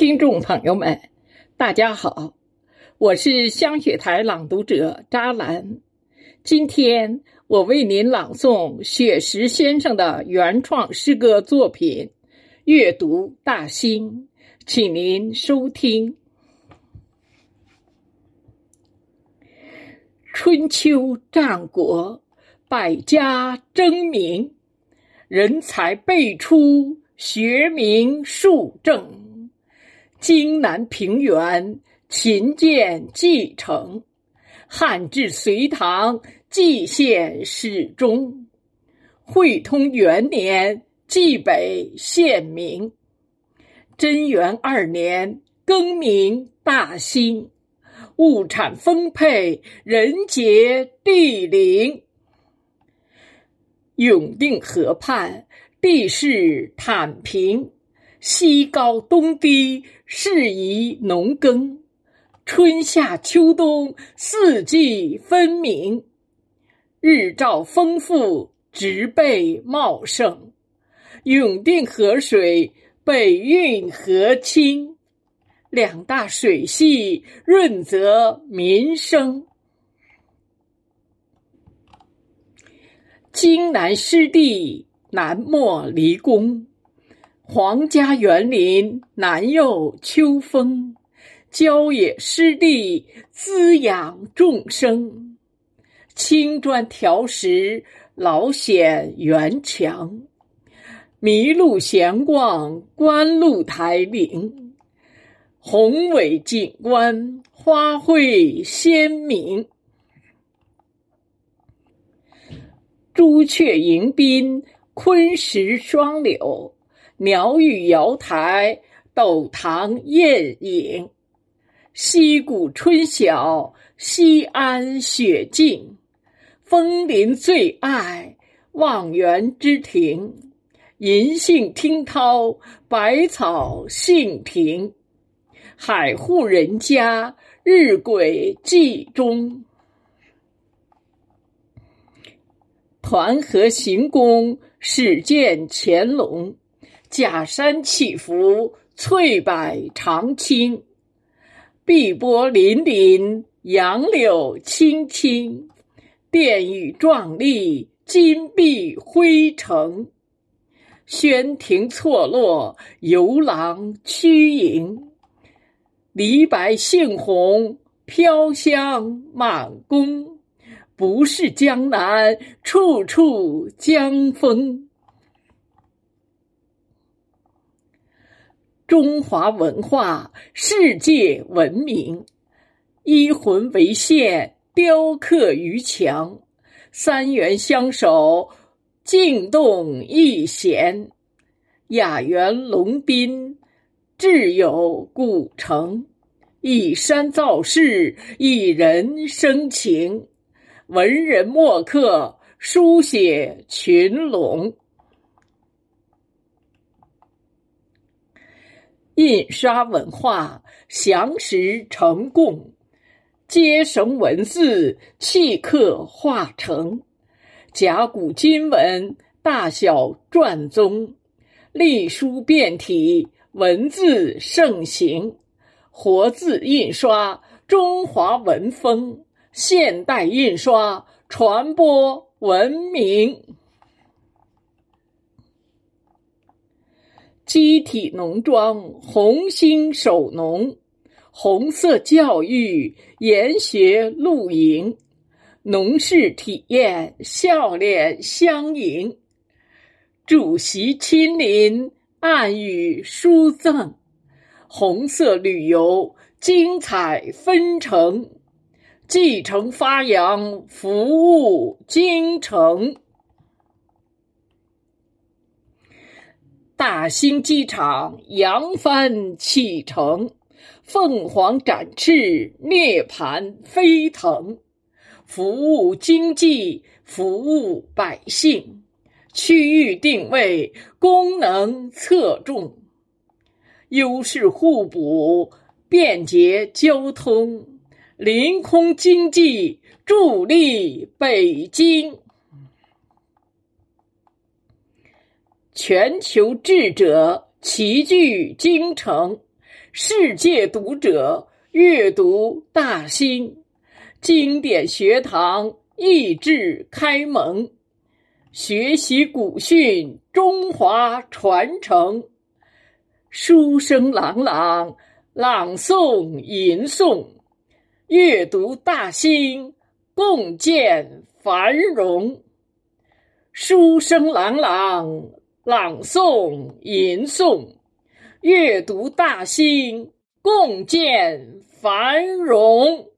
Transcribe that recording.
听众朋友们，大家好，我是香雪台朗读者扎兰。今天我为您朗诵雪石先生的原创诗歌作品《阅读大兴》，请您收听。春秋战国，百家争鸣，人才辈出，学名数正。荆南平原，秦建继承；汉至隋唐，蓟县始终。会通元年，蓟北县名。贞元二年，更名大兴。物产丰沛，人杰地灵。永定河畔，地势坦平。西高东低，适宜农耕。春夏秋冬，四季分明。日照丰富，植被茂盛。永定河水北运河清，两大水系润泽民生。荆南湿地，南莫离宫。皇家园林南佑秋风，郊野湿地滋养众生。青砖条石老显园墙，麋鹿闲逛观鹿台岭。宏伟景观花卉鲜明，朱雀迎宾昆石双柳。鸟语瑶台，斗塘雁影；溪谷春晓，西安雪静。枫林最爱望园之庭，银杏听涛，百草杏庭。海户人家，日晷记中。团河行宫，始见乾隆。假山起伏，翠柏长青；碧波粼粼，杨柳青青。殿宇壮丽，金碧辉城。轩庭错落，游廊曲影。梨白杏红，飘香满宫。不是江南，处处江风。中华文化世界文明，一魂为线，雕刻于墙。三元相守，静动一弦。雅园龙宾，志有古城。以山造势，以人生情。文人墨客，书写群龙。印刷文化详实成贡，皆绳文字契刻化成甲骨金文大小篆宗，隶书变体文字盛行，活字印刷中华文风，现代印刷传播文明。机体农庄，红星守农；红色教育，研学露营；农事体验，笑脸相迎；主席亲临，暗语书赠；红色旅游，精彩纷呈；继承发扬，服务京城。大兴机场扬帆启程，凤凰展翅，涅槃飞腾。服务经济，服务百姓，区域定位，功能侧重，优势互补，便捷交通，临空经济助力北京。全球智者齐聚京城，世界读者阅读大兴，经典学堂益智开蒙，学习古训，中华传承。书声朗朗，朗诵吟诵，阅读大兴，共建繁荣。书声朗朗，朗诵吟诵，阅读大兴，共建繁荣。